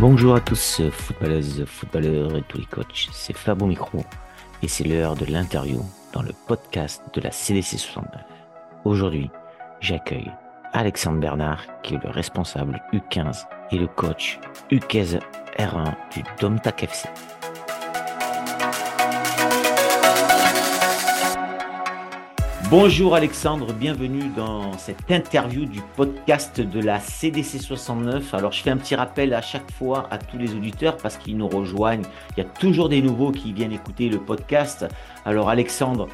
Bonjour à tous, footballeuses, footballeurs et tous les coachs. C'est Fab au micro et c'est l'heure de l'interview dans le podcast de la CDC 69. Aujourd'hui, j'accueille Alexandre Bernard qui est le responsable U15 et le coach U15 R1 du Domtac FC. Bonjour Alexandre, bienvenue dans cette interview du podcast de la CDC 69. Alors je fais un petit rappel à chaque fois à tous les auditeurs parce qu'ils nous rejoignent. Il y a toujours des nouveaux qui viennent écouter le podcast. Alors Alexandre,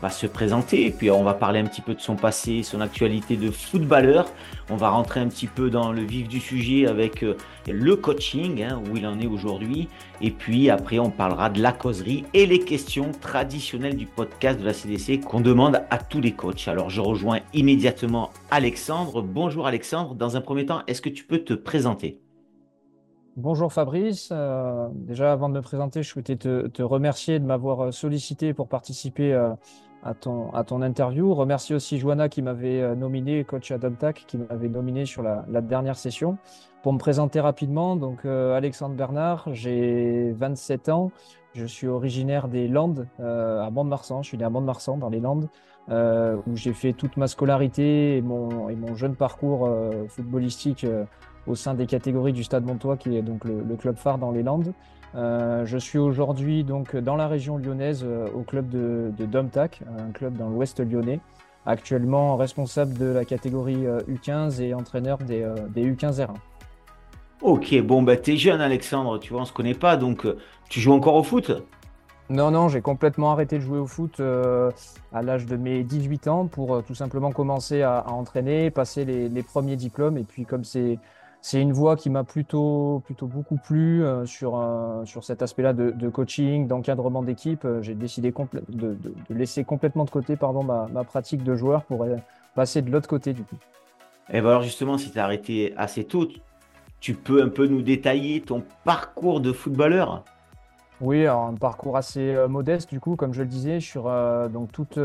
va se présenter, puis on va parler un petit peu de son passé, son actualité de footballeur. On va rentrer un petit peu dans le vif du sujet avec euh, le coaching, hein, où il en est aujourd'hui. Et puis après, on parlera de la causerie et les questions traditionnelles du podcast de la CDC qu'on demande à tous les coachs. Alors je rejoins immédiatement Alexandre. Bonjour Alexandre. Dans un premier temps, est-ce que tu peux te présenter? Bonjour Fabrice. Euh, déjà, avant de me présenter, je souhaitais te, remercier de m'avoir sollicité pour participer euh, à ton, à ton interview. Remercie aussi Joanna qui m'avait euh, nominé, coach à Domtac, qui m'avait nominé sur la, dernière session. Pour me présenter rapidement, donc euh, Alexandre Bernard, j'ai 27 ans, je suis originaire des Landes, euh, à Mont-de-Marsan, je suis né à Mont-de-Marsan dans les Landes, où j'ai fait toute ma scolarité et mon, et mon jeune parcours footballistique au sein des catégories du Stade Montois, qui est donc le club phare dans les Landes. Euh, je suis aujourd'hui donc dans la région lyonnaise euh, au club de, de Domtac, un club dans l'ouest lyonnais. Actuellement responsable de la catégorie U15 euh, et entraîneur des, U15 R1. Ok, bon, bah, tu es jeune Alexandre, tu vois, on se connaît pas, donc tu joues encore au foot? Non, non, j'ai complètement arrêté de jouer au foot à l'âge de mes 18 ans pour tout simplement commencer à, entraîner, passer les, les, premiers diplômes. Et puis comme c'est c'est une voie qui m'a plutôt, plutôt beaucoup plu euh, sur, euh, sur cet aspect-là de, coaching, d'encadrement d'équipe. Euh, j'ai décidé de, de, laisser complètement de côté pardon, ma, ma pratique de joueur pour passer de l'autre côté du coup. Et ben alors justement, si tu as arrêté assez tôt, tu peux un peu nous détailler ton parcours de footballeur? Oui, un parcours assez modeste du coup, comme je le disais, sur donc toute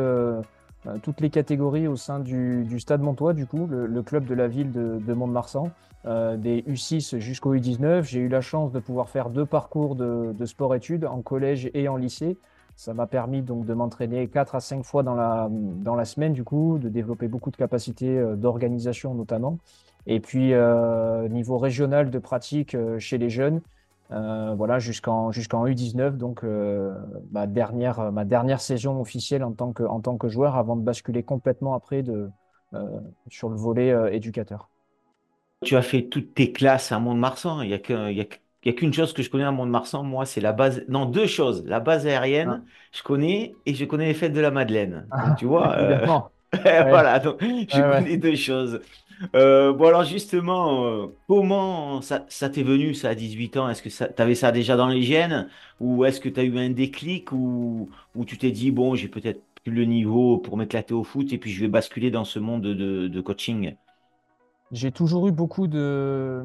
toutes les catégories au sein du, Stade Montois, du coup, le, club de la ville de, Mont-de-Marsan, euh, des U6 jusqu'au U19. J'ai eu la chance de pouvoir faire deux parcours de, sport-études en collège et en lycée. Ça m'a permis donc de m'entraîner quatre à cinq fois dans la, dans la semaine, du coup, de développer beaucoup de capacités euh, d'organisation notamment. Et puis, niveau régional de pratique chez les jeunes, euh, voilà, jusqu'en jusqu'en U19, donc euh, ma, dernière, ma dernière saison officielle en tant, que, en tant que joueur avant de basculer complètement après de, euh, sur le volet éducateur. Tu as fait toutes tes classes à Mont-de-Marsan. Il n'y a qu'une chose que je connais à Mont-de-Marsan, moi, c'est la base. Non, deux choses. La base aérienne, ah. je connais, et je connais les fêtes de la Madeleine. Ah, tu vois Voilà, donc je connais deux choses. Euh, bon, alors justement, euh, comment ça, t'est venu, ça, à 18 ans? Est-ce que tu avais ça déjà dans les gènes? Ou est-ce que tu as eu un déclic? Ou tu t'es dit, bon, j'ai peut-être plus le niveau pour m'éclater au foot et puis je vais basculer dans ce monde de, coaching? J'ai toujours eu beaucoup de,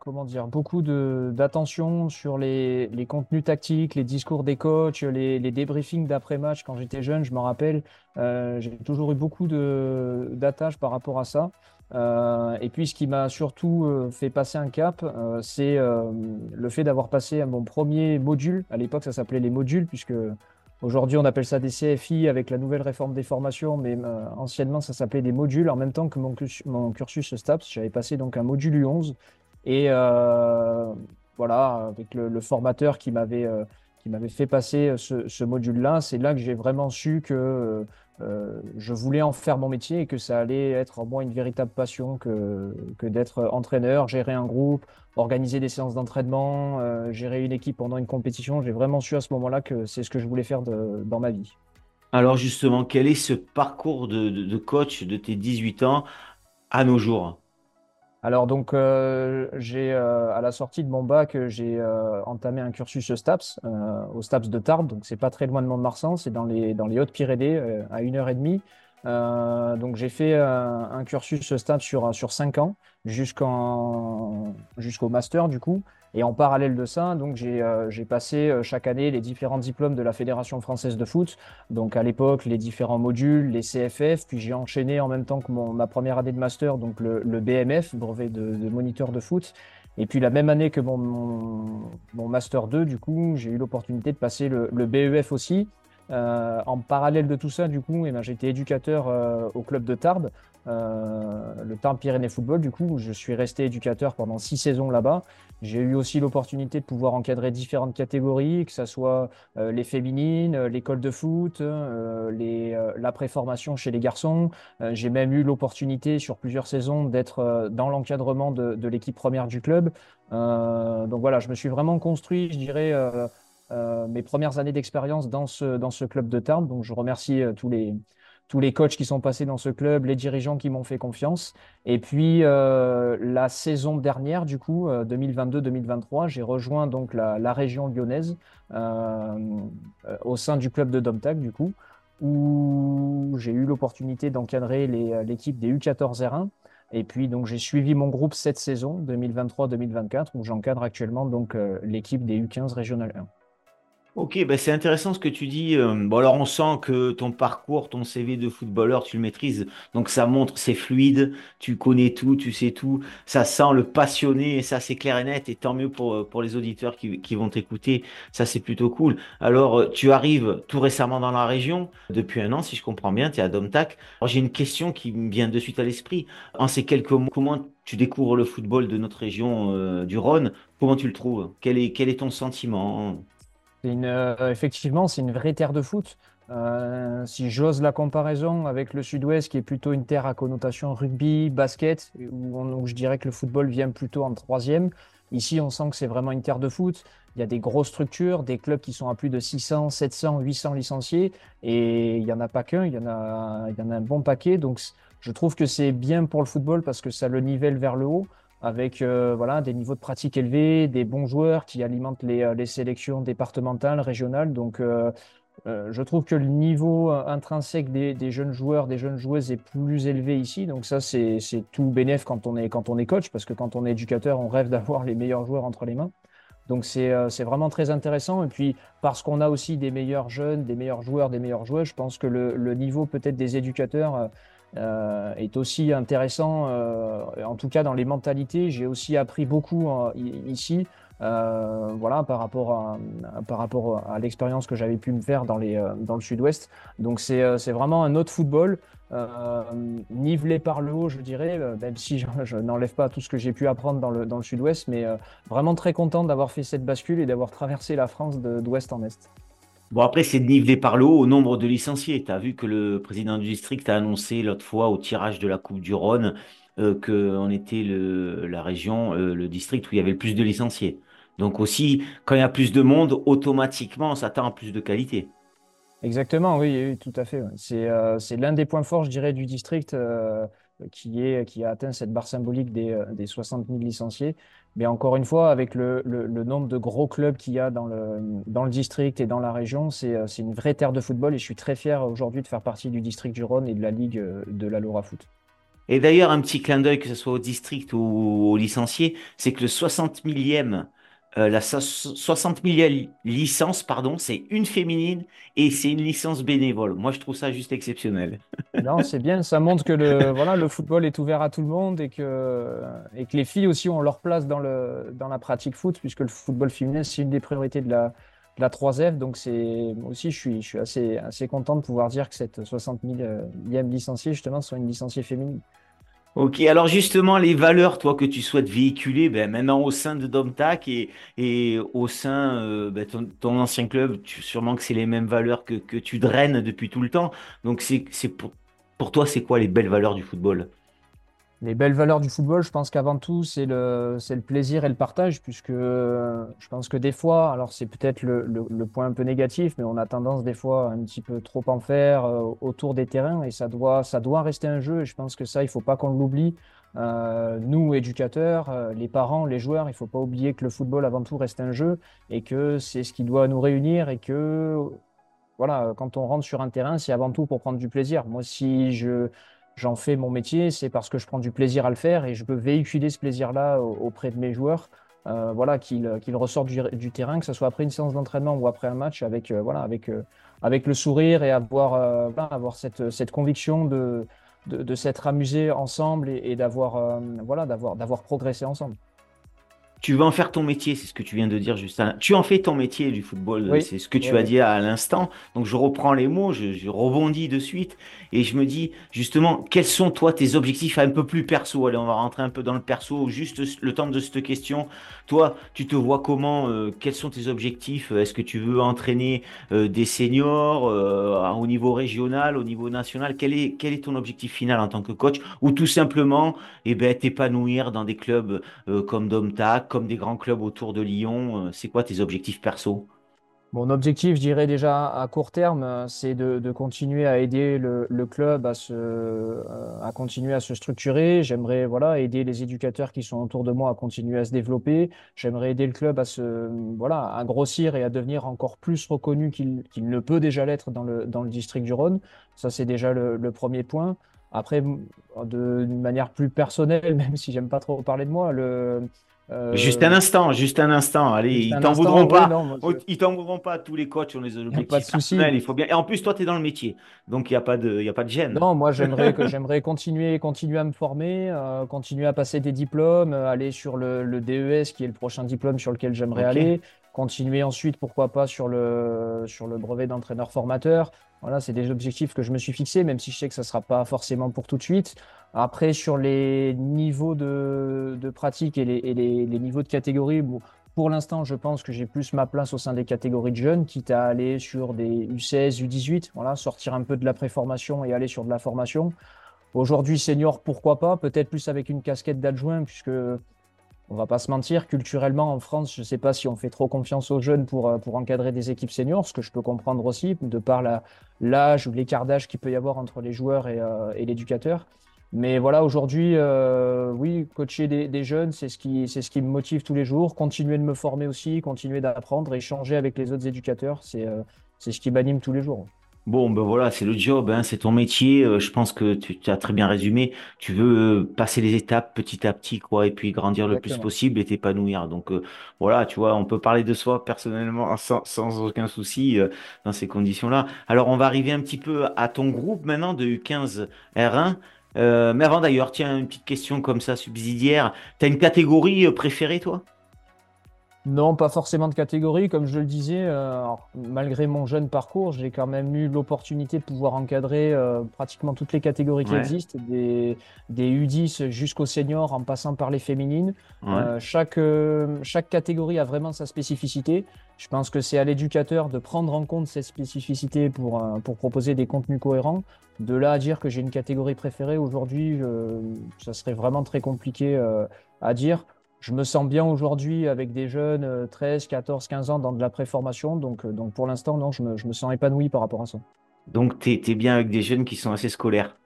comment dire, beaucoup d'attention sur les, contenus tactiques, les discours des coachs, les, débriefings d'après-match. Quand j'étais jeune, je m'en rappelle, euh, j'ai toujours eu beaucoup d'attaches par rapport à ça. Euh, et puis, ce qui m'a surtout euh, fait passer un cap, euh, c'est le fait d'avoir passé mon premier module. À l'époque, ça s'appelait les modules, puisque aujourd'hui, on appelle ça des CFI avec la nouvelle réforme des formations, mais anciennement, ça s'appelait des modules. En même temps que mon, cursus STAPS, j'avais passé donc un module U11. Et voilà, avec le, formateur qui m'avait fait passer ce module-là, c'est là que j'ai vraiment su que euh, je voulais en faire mon métier et que ça allait être en moi une véritable passion que, que d'être entraîneur, gérer un groupe, organiser des séances d'entraînement, euh, gérer une équipe pendant une compétition. J'ai vraiment su à ce moment-là que c'est ce que je voulais faire dans ma vie. Alors justement, quel est ce parcours de, de coach de tes 18 ans à nos jours? Alors donc euh, j'ai euh, à la sortie de mon bac j'ai euh, entamé un cursus STAPS au STAPS de Tarbes. Donc c'est pas très loin de Mont-de-Marsan c'est dans les dans les Hautes-Pyrénées à une heure et demie donc j'ai fait un cursus STAPS sur sur cinq ans jusqu'en jusqu'au master du coup et en parallèle de ça, donc j'ai euh, passé euh, chaque année les différents diplômes de la Fédération française de foot. Donc à l'époque, les différents modules, les CFF, puis j'ai enchaîné en même temps que mon, ma première année de master, donc le, BMF, brevet de, moniteur de foot. Et puis la même année que mon, mon, Master 2, du coup, j'ai eu l'opportunité de passer le BEF aussi. Euh, en parallèle de tout ça, du coup, eh ben, été éducateur euh, au club de Tarbes, euh, le Tarbes Pyrénées Football. Du coup, je suis resté éducateur pendant six saisons là-bas. J'ai eu aussi l'opportunité de pouvoir encadrer différentes catégories, que ce soit les féminines, l'école de foot, la préformation chez les garçons. j'ai même eu l'opportunité sur plusieurs saisons d'être dans l'encadrement de, l'équipe première du club. donc voilà, je me suis vraiment construit, je dirais mes premières années d'expérience dans ce, club de Tarbes. Donc, je remercie euh, tous les, tous coachs qui sont passés dans ce club, les dirigeants qui m'ont fait confiance. Et puis, euh, la saison dernière, du coup, 2022-2023, j'ai rejoint donc la, région lyonnaise au sein du club de Domtac, du coup, où j'ai eu l'opportunité d'encadrer l'équipe des U14 R1. Et puis, donc, j'ai suivi mon groupe cette saison, 2023-2024, où j'encadre actuellement donc l'équipe des U15 régional 1. Ok, bah c'est intéressant ce que tu dis. Euh, bon, alors on sent que ton parcours, ton CV de footballeur, tu le maîtrises. Donc ça montre, c'est fluide, tu connais tout, tu sais tout. Ça sent le passionné, et ça c'est clair et net. Et tant mieux pour, euh, pour les auditeurs qui, qui vont t'écouter. Ça c'est plutôt cool. Alors euh, tu arrives tout récemment dans la région, depuis un an si je comprends bien, tu es à Domtac. Alors j'ai une question qui me vient de suite à l'esprit. En ces quelques mots, comment tu découvres le football de notre région du Rhône? Comment tu le trouves? Quel est, quel est ton sentiment? Euh, effectivement, c'est une vraie terre de foot. Euh, si j'ose la comparaison avec le sud-ouest, qui est plutôt une terre à connotation rugby, basket, où, je dirais que le football vient plutôt en troisième, ici on sent que c'est vraiment une terre de foot. Il y a des grosses structures, des clubs qui sont à plus de 600, 700, 800 licenciés, et il n'y en a pas qu'un, y il y en a un bon paquet. Donc je trouve que c'est bien pour le football parce que ça le nivelle vers le haut avec euh, voilà, des niveaux de pratique élevés, des bons joueurs qui alimentent les, euh, les sélections départementales, régionales. Donc, euh, je trouve que le niveau intrinsèque des, des, jeunes joueurs, des jeunes joueuses est plus élevé ici. Donc, ça, c'est tout bénéf quand on, est, quand on est coach, parce que quand on est éducateur, on rêve d'avoir les meilleurs joueurs entre les mains. Donc, c'est vraiment très intéressant. Et puis, parce qu'on a aussi des meilleurs jeunes, des meilleurs joueurs, des meilleurs joueurs, je pense que le, le niveau peut-être des éducateurs euh, est aussi intéressant, euh, en tout cas dans les mentalités. J'ai aussi appris beaucoup euh, ici. voilà, par rapport à, par rapport à l'expérience que j'avais pu me faire dans, les, dans le sud-ouest. Donc c'est vraiment un autre football, nivelé par le haut, je dirais, même si je, n'enlève pas tout ce que j'ai pu apprendre dans le, dans le sud-ouest, mais vraiment très content d'avoir fait cette bascule et d'avoir traversé la France d'ouest en est. Bon, après, c'est nivelé par le haut au nombre de licenciés. Tu as vu que le président du district a annoncé l'autre fois au tirage de la Coupe du Rhône euh, qu'on était le, la région, euh, le district où il y avait le plus de licenciés. Donc aussi, quand il y a plus de monde, automatiquement, on s'attend à plus de qualité. Exactement, oui, tout à fait. Euh, c'est l'un des points forts, je dirais, du district qui, est, qui a atteint cette barre symbolique des, des 60 000 licenciés. Mais encore une fois, avec le, nombre de gros clubs qu'il y a dans le, district et dans la région, euh, c'est une vraie terre de football et je suis très fier aujourd'hui de faire partie du district du Rhône et de la Ligue euh, de la Laura Foot. Et d'ailleurs, un petit clin d'œil, que ce soit au district ou aux licenciés, c'est que le 60 millième euh, la 60 000 licences, pardon, c'est une féminine et c'est une licence bénévole. Moi, je trouve ça juste exceptionnel. Non, c'est bien. Ça montre que le, voilà, le football est ouvert à tout le monde et que, et que les filles aussi ont leur place dans, le, dans la pratique foot, puisque le football féminin, c'est une des priorités de la, la 3F. Donc, c'est aussi, je suis, je suis assez, assez content de pouvoir dire que cette 60 000e licenciée, justement, soit une licenciée féminine. Ok, alors justement, les valeurs, toi, que tu souhaites véhiculer, ben, maintenant au sein de Domtac et, et au sein euh, ben, ton, ancien club, tu, sûrement que c'est les mêmes valeurs que, que tu draines depuis tout le temps. Donc, c'est, c'est pour, pour toi, c'est quoi les belles valeurs du football? Les belles valeurs du football, je pense qu'avant tout, c'est le, plaisir et le partage, puisque euh, je pense que des fois, alors c'est peut-être le, point un peu négatif, mais on a tendance des fois un petit peu trop en faire euh, autour des terrains, et ça doit, rester un jeu, et je pense que ça, il faut pas qu'on l'oublie. Euh, nous, éducateurs, les parents, les joueurs, il faut pas oublier que le football, avant tout, reste un jeu, et que c'est ce qui doit nous réunir, et que, voilà, quand on rentre sur un terrain, c'est avant tout pour prendre du plaisir. Moi, si je j'en fais mon métier, c'est parce que je prends du plaisir à le faire et je peux véhiculer ce plaisir-là auprès de mes joueurs. Euh, voilà, qu'ils ressortent du, terrain, que ce soit après une séance d'entraînement ou après un match, avec, euh, voilà, avec, euh, avec le sourire et avoir, avoir cette, cette conviction de, de, s'être amusé ensemble et, d'avoir voilà, d'avoir progressé ensemble. Tu veux en faire ton métier, c'est ce que tu viens de dire juste Tu en fais ton métier du football, c'est ce que tu as dit à l'instant. Donc je reprends les mots, je, rebondis de suite et je me dis justement quels sont toi tes objectifs un peu plus perso? Allez, on va rentrer un peu dans le perso, juste le temps de cette question. Toi, tu te vois comment euh, Quels sont tes objectifs? Est-ce que tu veux entraîner euh, des seniors euh, au niveau régional, au niveau national? Quel est, quel est ton objectif final en tant que coach? Ou tout simplement eh ben, t'épanouir dans des clubs comme Domtac, comme des grands clubs autour de Lyon C'est quoi tes objectifs perso? Mon objectif, je dirais déjà à court terme, c'est de, continuer à aider le, club à, se, euh, continuer à se structurer. J'aimerais voilà, aider les éducateurs qui sont autour de moi à continuer à se développer. J'aimerais aider le club à, se, voilà, à grossir et à devenir encore plus reconnu qu'il ne peut déjà l'être dans le, dans le district du Rhône. Ça, c'est déjà le, le, premier point. Après, d'une manière plus personnelle, même si j'aime pas trop parler de moi, le, euh, juste un instant, juste un instant. Allez, ils t'en voudront pas. Ils t'en voudront pas. Tous les coachs ont les objectifs pas de souci. Il faut bien. Et en plus, toi, tu es dans le métier, donc il n'y a pas de, il a pas de gêne. Non, moi, j'aimerais que j'aimerais continuer, continuer à me former, euh, continuer à passer des diplômes, euh, aller sur le, le, DES, qui est le prochain diplôme sur lequel j'aimerais aller, continuer ensuite, pourquoi pas, sur le sur le brevet d'entraîneur formateur. Voilà, c'est des objectifs que je me suis fixés, même si je sais que ça ne sera pas forcément pour tout de suite. Après, sur les niveaux de, pratique et, les, niveaux de catégorie, pour l'instant, je pense que j'ai plus ma place au sein des catégories de jeunes, quitte à aller sur des U16, U18, voilà, sortir un peu de la préformation et aller sur de la formation. Aujourd'hui, senior, pourquoi pas Peut-être plus avec une casquette d'adjoint, puisque on va pas se mentir, culturellement en France, je ne sais pas si on fait trop confiance aux jeunes pour, euh, pour encadrer des équipes seniors, ce que je peux comprendre aussi, de par l'âge ou l'écart d'âge qu'il peut y avoir entre les joueurs et, euh, l'éducateur. Mais voilà, aujourd'hui, euh, oui, coacher des, jeunes, c'est ce, qui, ce qui me motive tous les jours. Continuer de me former aussi, continuer d'apprendre, échanger avec les autres éducateurs, c'est ce qui m'anime tous les jours. Bon, ben voilà, c'est le job, hein, c'est ton métier. Euh, je pense que tu, as très bien résumé. Tu veux euh, passer les étapes petit à petit, quoi, et puis grandir le plus possible et t'épanouir. Donc euh, voilà, tu vois, on peut parler de soi personnellement sans, sans aucun souci dans ces conditions-là. Alors, on va arriver un petit peu à ton groupe maintenant de U15 R1. mais avant d'ailleurs, tiens, une petite question comme ça, subsidiaire. Tu as une catégorie préférée, toi? Non, pas forcément de catégorie. Comme je le disais, euh, malgré mon jeune parcours, j'ai quand même eu l'opportunité de pouvoir encadrer euh, pratiquement toutes les catégories qui existent, des, des U10 jusqu'aux seniors en passant par les féminines. Euh, chaque, chaque catégorie a vraiment sa spécificité. Je pense que c'est à l'éducateur de prendre en compte cette spécificité pour, pour proposer des contenus cohérents. De là à dire que j'ai une catégorie préférée aujourd'hui, ça serait vraiment très compliqué à dire je me sens bien aujourd'hui avec des jeunes 13, 14, 15 ans dans de la préformation. Donc, euh, donc pour l'instant, non, je me, je me, sens épanoui par rapport à ça. Donc, tu es, bien avec des jeunes qui sont assez scolaires?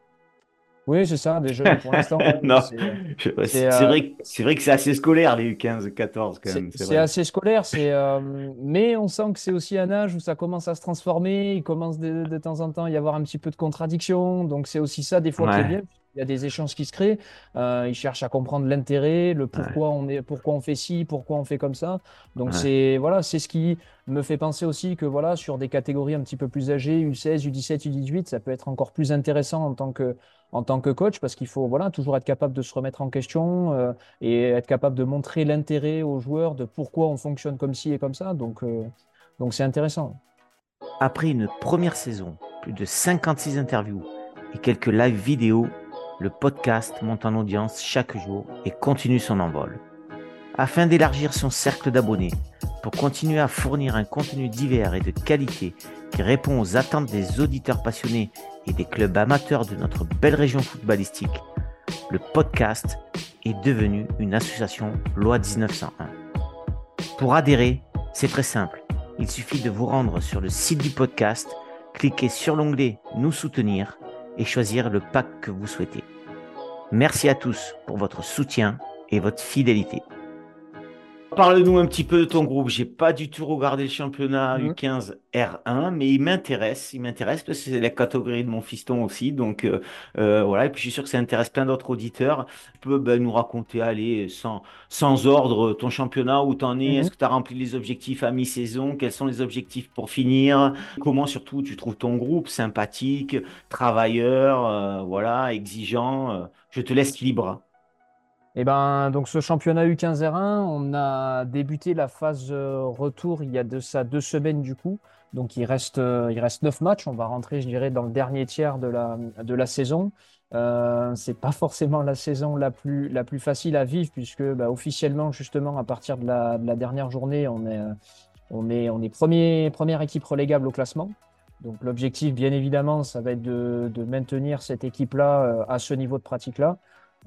Oui, c'est ça, des jeunes pour l'instant. non, c'est euh, vrai, vrai, que c'est assez scolaire, les 15, 14 quand même. C'est assez scolaire, euh, mais on sent que c'est aussi un âge où ça commence à se transformer. Il commence de, de temps en temps à y avoir un petit peu de contradiction. Donc, c'est aussi ça, des fois, qui est bien il y a des échanges qui se créent. Euh, ils cherchent à comprendre l'intérêt, le pourquoi on est, pourquoi on fait ci, pourquoi on fait comme ça. Donc c'est voilà, c'est ce qui me fait penser aussi que voilà, sur des catégories un petit peu plus âgées, U16, U17, U18, ça peut être encore plus intéressant en tant que en tant que coach parce qu'il faut voilà toujours être capable de se remettre en question euh, et être capable de montrer l'intérêt aux joueurs de pourquoi on fonctionne comme ci et comme ça. Donc euh, donc c'est intéressant. Après une première saison, plus de 56 interviews et quelques live vidéos le podcast monte en audience chaque jour et continue son envol. Afin d'élargir son cercle d'abonnés, pour continuer à fournir un contenu divers et de qualité qui répond aux attentes des auditeurs passionnés et des clubs amateurs de notre belle région footballistique, le podcast est devenu une association loi 1901. Pour adhérer, c'est très simple. Il suffit de vous rendre sur le site du podcast, cliquer sur l'onglet Nous soutenir et choisir le pack que vous souhaitez. Merci à tous pour votre soutien et votre fidélité. Parle-nous un petit peu de ton groupe. J'ai pas du tout regardé le championnat U15 mhm. R1, mais il m'intéresse. Il m'intéresse parce que c'est la catégorie de mon fiston aussi. Donc euh, euh, voilà. Et puis je suis sûr que ça intéresse plein d'autres auditeurs. Tu peux ben, nous raconter, allez, sans, sans ordre, ton championnat, où tu en es. Mhm. Est-ce que tu as rempli les objectifs à mi-saison? Quels sont les objectifs pour finir? Comment surtout tu trouves ton groupe sympathique, travailleur, euh, voilà, exigeant Je te laisse libre. Et ben, donc ce championnat U15 R1, on a débuté la phase euh, retour il y a de ça deux semaines du coup. Donc il reste, euh, il reste neuf matchs. On va rentrer, je dirais, dans le dernier tiers de la, saison. Euh, c'est pas forcément la saison la plus, facile à vivre puisque bah, officiellement, justement, à partir de la, de la dernière journée, on est, euh, on premier, première équipe relégable au classement. Donc l'objectif, bien évidemment, ça va être de, de maintenir cette équipe-là à ce niveau de pratique-là.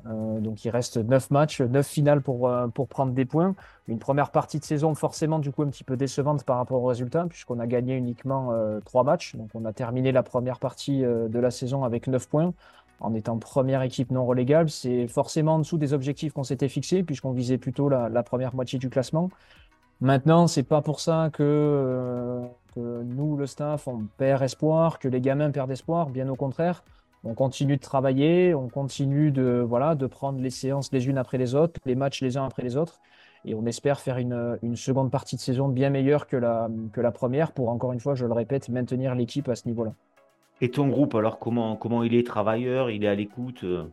Euh, donc il reste 9 matchs, 9 finales pour, euh, pour prendre des points. Une première partie de saison forcément du coup un petit peu décevante par rapport aux résultats puisqu'on a gagné uniquement euh, 3 matchs. Donc on a terminé la première partie euh, de la saison avec 9 points en étant première équipe non relégable. C'est forcément en dessous des objectifs qu'on s'était fixés puisqu'on visait plutôt la, première moitié du classement. Maintenant, c'est pas pour ça que, que nous, le staff, on perd espoir, que les gamins perdent espoir, bien au contraire on continue de travailler, on continue de, voilà, de prendre les séances les unes après les autres, les matchs les uns après les autres. Et on espère faire une, une seconde partie de saison bien meilleure que la, que la première pour, encore une fois, je le répète, maintenir l'équipe à ce niveau-là. Et ton groupe, alors, comment, comment il est travailleur? Il est à l'écoute euh?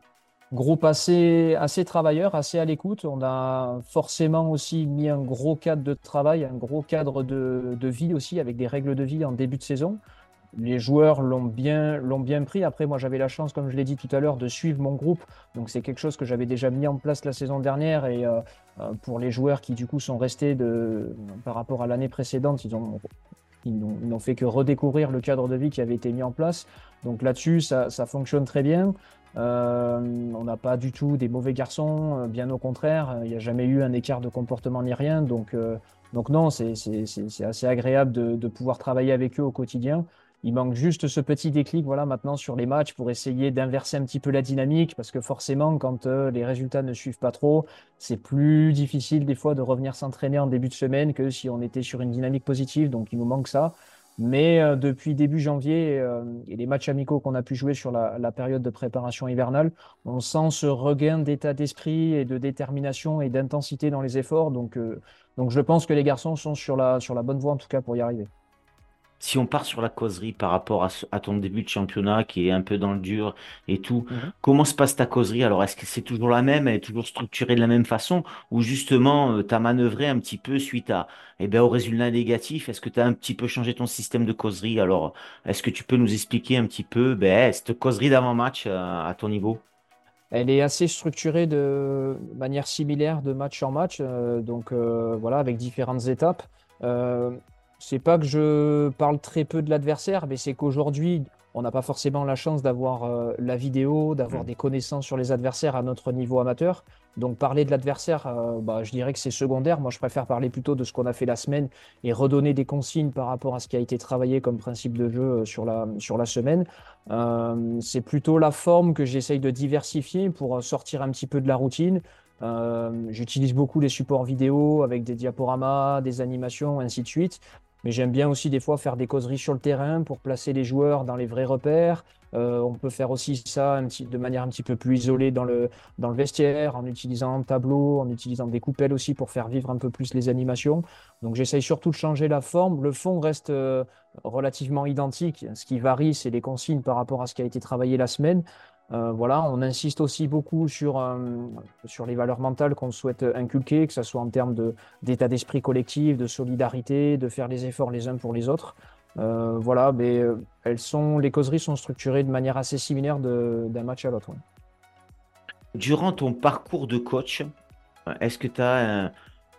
Groupe assez, assez travailleur, assez à l'écoute. On a forcément aussi mis un gros cadre de travail, un gros cadre de, de vie aussi, avec des règles de vie en début de saison les joueurs l'ont bien, bien pris. Après, moi, j'avais la chance, comme je l'ai dit tout à l'heure, de suivre mon groupe. Donc, c'est quelque chose que j'avais déjà mis en place la saison dernière. Et euh, euh, pour les joueurs qui, du coup, sont restés de, par rapport à l'année précédente, ils ils n'ont fait que redécouvrir le cadre de vie qui avait été mis en place. Donc là-dessus, ça, fonctionne très bien. Euh, on n'a pas du tout des mauvais garçons, bien au contraire. Il n'y a jamais eu un écart de comportement ni rien. Donc, donc non, c'est assez agréable de pouvoir travailler avec eux au quotidien. Il manque juste ce petit déclic voilà, maintenant sur les matchs pour essayer d'inverser un petit peu la dynamique parce que forcément, quand euh, les résultats ne suivent pas trop, c'est plus difficile des fois de revenir s'entraîner en début de semaine que si on était sur une dynamique positive. Donc il nous manque ça. Mais euh, depuis début janvier euh, et les matchs amicaux qu'on a pu jouer sur la, période de préparation hivernale, on sent ce regain d'état d'esprit et de détermination et d'intensité dans les efforts. Donc, je pense que les garçons sont sur la bonne voie en tout cas pour y arriver si on part sur la causerie par rapport à, ton début de championnat qui est un peu dans le dur et tout, mhm. comment se passe ta causerie? Alors, est-ce que c'est toujours la même, elle est toujours structurée de la même façon? Ou justement euh, tu as manœuvré un petit peu suite à, eh bien, au résultat négatif? Est-ce que tu as un petit peu changé ton système de causerie? Alors, est-ce que tu peux nous expliquer un petit peu ben, cette causerie d'avant-match euh, à, ton niveau? Elle est assez structurée de manière similaire de match en match, euh, donc voilà, avec différentes étapes c'est pas que je parle très peu de l'adversaire, mais c'est qu'aujourd'hui, on n'a pas forcément la chance d'avoir euh, la vidéo, d'avoir mm. des connaissances sur les adversaires à notre niveau amateur. Donc parler de l'adversaire, euh, bah, je dirais que c'est secondaire. Moi, je préfère parler plutôt de ce qu'on a fait la semaine et redonner des consignes par rapport à ce qui a été travaillé comme principe de jeu euh, sur la, sur la semaine. c'est plutôt la forme que j'essaye de diversifier pour sortir un petit peu de la routine. J'utilise beaucoup les supports vidéo avec des diaporamas, des animations, ainsi de suite. Mais j'aime bien aussi des fois faire des causeries sur le terrain pour placer les joueurs dans les vrais repères. Euh, on peut faire aussi ça de manière un petit peu plus isolée dans le, dans le vestiaire, en utilisant un tableau, en utilisant des coupelles aussi pour faire vivre un peu plus les animations. Donc j'essaye surtout de changer la forme. Le fond reste euh, relativement identique. Ce qui varie, c'est les consignes par rapport à ce qui a été travaillé la semaine. Euh, voilà, on insiste aussi beaucoup sur, euh, sur les valeurs mentales qu'on souhaite inculquer, que ce soit en termes d'état d'esprit collectif, de solidarité, de faire les efforts les uns pour les autres. Euh, voilà, mais elles sont, les causeries sont structurées de manière assez similaire d'un match à l'autre. Durant ton parcours de coach, est-ce que tu as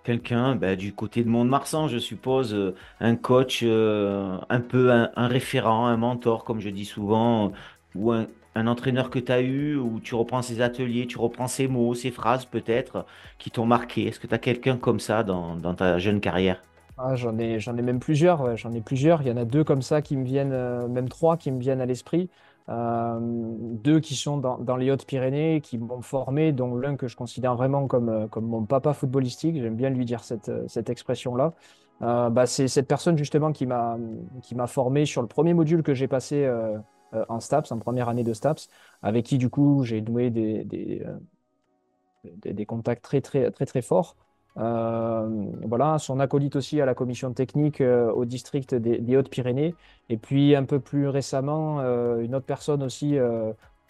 quelqu'un ben, du côté de Mont-de-Marsan, je suppose, un coach, un peu un, un, référent, un mentor, comme je dis souvent, ou un, un entraîneur que tu as eu, où tu reprends ses ateliers, tu reprends ses mots, ses phrases peut-être, qui t'ont marqué Est-ce que tu as quelqu'un comme ça dans, ta jeune carrière? Ah, J'en ai, j'en ai même plusieurs, j'en ai plusieurs. Il y en a deux comme ça qui me viennent, euh, même trois qui me viennent à l'esprit. Euh, deux qui sont dans, les Hautes-Pyrénées, qui m'ont formé, dont l'un que je considère vraiment comme, euh, mon papa footballistique. J'aime bien lui dire cette, expression-là. bah, c'est cette personne justement qui m'a formé sur le premier module que j'ai passé euh, en STAPS, en première année de STAPS, avec qui du coup j'ai noué des, des, euh, contacts très très très très forts. Euh, voilà, son acolyte aussi à la commission technique au district des, Hautes-Pyrénées. Et puis un peu plus récemment, une autre personne aussi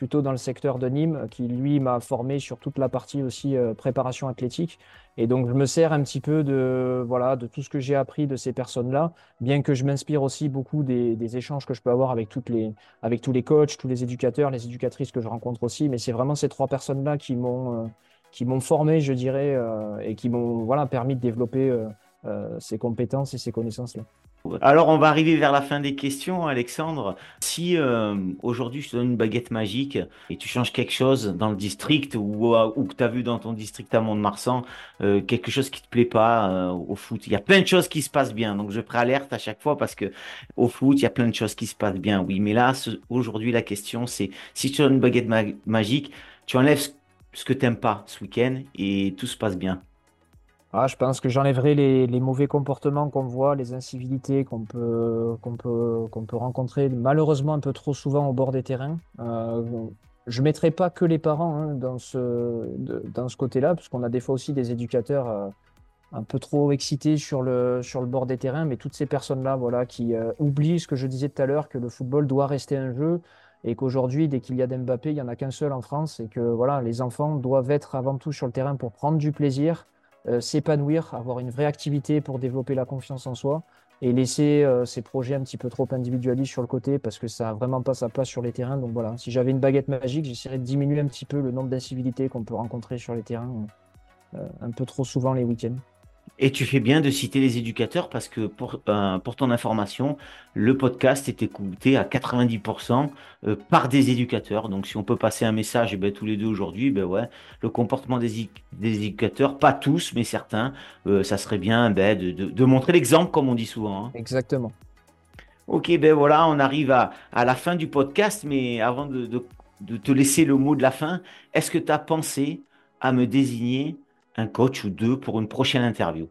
plutôt dans le secteur de Nîmes, qui lui m'a formé sur toute la partie aussi préparation athlétique. Et donc, je me sers un petit peu de, voilà, de tout ce que j'ai appris de ces personnes-là, bien que je m'inspire aussi beaucoup des, échanges que je peux avoir avec, toutes les, avec tous les coachs, tous les éducateurs, les éducatrices que je rencontre aussi. Mais c'est vraiment ces trois personnes-là qui m'ont qui m'ont formé, je dirais, et qui m'ont voilà, permis de développer ces compétences et ces connaissances-là. Alors, on va arriver vers la fin des questions, Alexandre. Si euh, aujourd'hui je te donne une baguette magique et tu changes quelque chose dans le district ou, euh, ou que tu as vu dans ton district à Mont-de-Marsan, euh, quelque chose qui te plaît pas au foot, il y a plein de choses qui se passent bien. Donc, je préalerte à chaque fois parce que au foot, il y a plein de choses qui se passent bien. Oui, mais là, aujourd'hui, la question, c'est si tu donnes une baguette magique, tu enlèves ce que tu n'aimes pas ce week-end et tout se passe bien. Ah, je pense que j'enlèverai les, les mauvais comportements qu'on voit, les incivilités qu'on peut, qu'on peut, qu'on peut rencontrer malheureusement un peu trop souvent au bord des terrains. Euh, je ne mettrai pas que les parents hein, dans ce, dans ce côté-là, parce qu'on a des fois aussi des éducateurs euh, un peu trop excités sur le, sur le bord des terrains, mais toutes ces personnes-là voilà, qui euh, oublient ce que je disais tout à l'heure, que le football doit rester un jeu et qu'aujourd'hui, dès qu'il y a d'Mbappé, il n'y en a qu'un seul en France et que voilà, les enfants doivent être avant tout sur le terrain pour prendre du plaisir s'épanouir, avoir une vraie activité pour développer la confiance en soi et laisser euh, ces projets un petit peu trop individualistes sur le côté parce que ça n'a vraiment pas sa place sur les terrains. Donc voilà, si j'avais une baguette magique, j'essaierais de diminuer un petit peu le nombre d'incivilités qu'on peut rencontrer sur les terrains euh, un peu trop souvent les week-ends. Et tu fais bien de citer les éducateurs parce que pour, euh, pour ton information, le podcast est écouté à 90% euh, par des éducateurs. Donc si on peut passer un message eh ben, tous les deux aujourd'hui, ben ouais, le comportement des, des, éducateurs, pas tous, mais certains, euh, ça serait bien ben, de, de, montrer l'exemple comme on dit souvent. Hein. Exactement. Ok, ben voilà, on arrive à, à la fin du podcast, mais avant de, de te laisser le mot de la fin, est-ce que tu as pensé à me désigner un coach ou deux pour une prochaine interview?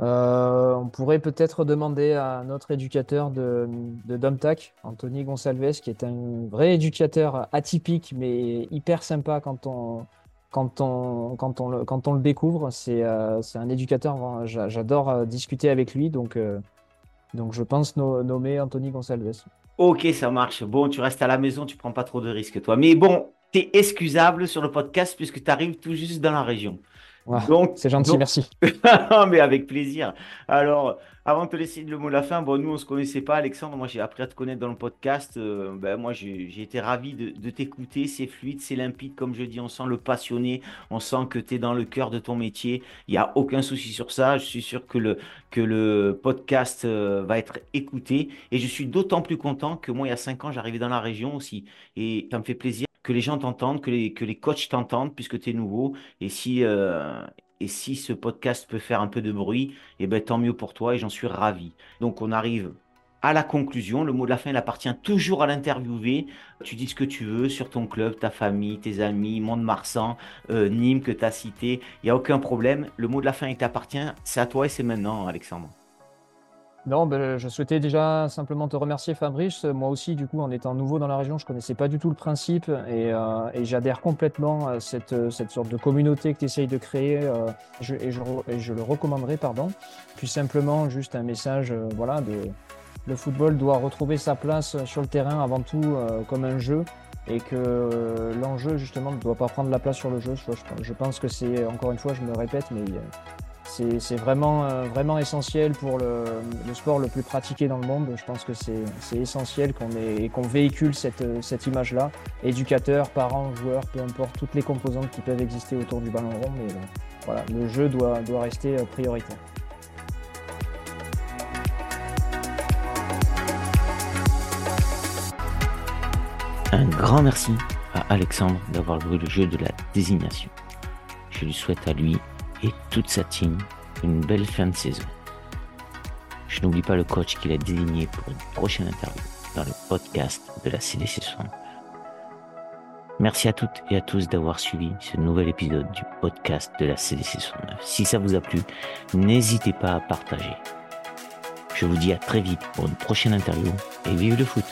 Euh, on pourrait peut-être demander à notre éducateur de, de Domtac, Anthony Gonsalves, qui est un vrai éducateur atypique, mais hyper sympa quand on, quand on, quand on, le, quand on le découvre. C'est euh, un éducateur, j'adore euh, discuter avec lui, donc, donc je pense nommer Anthony Gonsalves. Ok, ça marche. Bon, tu restes à la maison, tu prends pas trop de risques, toi. Mais bon, tu es excusable sur le podcast puisque tu arrives tout juste dans la région. donc, c'est gentil, merci. mais avec plaisir. Alors, avant de te laisser le mot de la fin, bon, nous, on ne se connaissait pas, Alexandre. Moi, j'ai appris à te connaître dans le podcast. Euh, ben, moi, j'ai été ravi de, t'écouter. C'est fluide, c'est limpide, comme je dis. On sent le passionné. On sent que tu es dans le cœur de ton métier. Il n'y a aucun souci sur ça. Je suis sûr que le, que le podcast euh, va être écouté. Et je suis d'autant plus content que moi, il y a cinq ans, j'arrivais dans la région aussi. Et ça me fait plaisir que les gens t'entendent, que les, que les coachs t'entendent puisque tu es nouveau. Et si, euh, et si ce podcast peut faire un peu de bruit, eh ben, tant mieux pour toi et j'en suis ravi. Donc on arrive à la conclusion. Le mot de la fin, il appartient toujours à l'interviewé. Tu dis ce que tu veux sur ton club, ta famille, tes amis, Mont-de-Marsan, euh, Nîmes que tu as cité. Il n'y a aucun problème. Le mot de la fin, il t'appartient. C'est à toi et c'est maintenant, Alexandre. Non, ben, je souhaitais déjà simplement te remercier Fabrice. Moi aussi, du coup, en étant nouveau dans la région, je connaissais pas du tout le principe et, euh, j'adhère complètement à cette, cette, sorte de communauté que tu essayes de créer euh, et, je, le recommanderais, pardon. Puis simplement, juste un message, euh, voilà, de, le football doit retrouver sa place sur le terrain avant tout comme un jeu et que l'enjeu, justement, ne doit pas prendre la place sur le jeu. Je, je pense que c'est, encore une fois, je me répète, mais c'est vraiment, euh, vraiment essentiel pour le, sport le plus pratiqué dans le monde. Je pense que c'est essentiel qu'on véhicule cette, cette image-là. Éducateurs, parents, joueurs, peu importe, toutes les composantes qui peuvent exister autour du ballon rond. Mais euh, voilà, le jeu doit, doit rester euh, prioritaire. Un grand merci à Alexandre d'avoir joué le jeu de la désignation. Je lui souhaite à lui et toute sa team une belle fin de saison. Je n'oublie pas le coach qu'il a désigné pour une prochaine interview dans le podcast de la CDC 60. Merci à toutes et à tous d'avoir suivi ce nouvel épisode du podcast de la CDC 69. Si ça vous a plu, n'hésitez pas à partager. Je vous dis à très vite pour une prochaine interview et vive le foot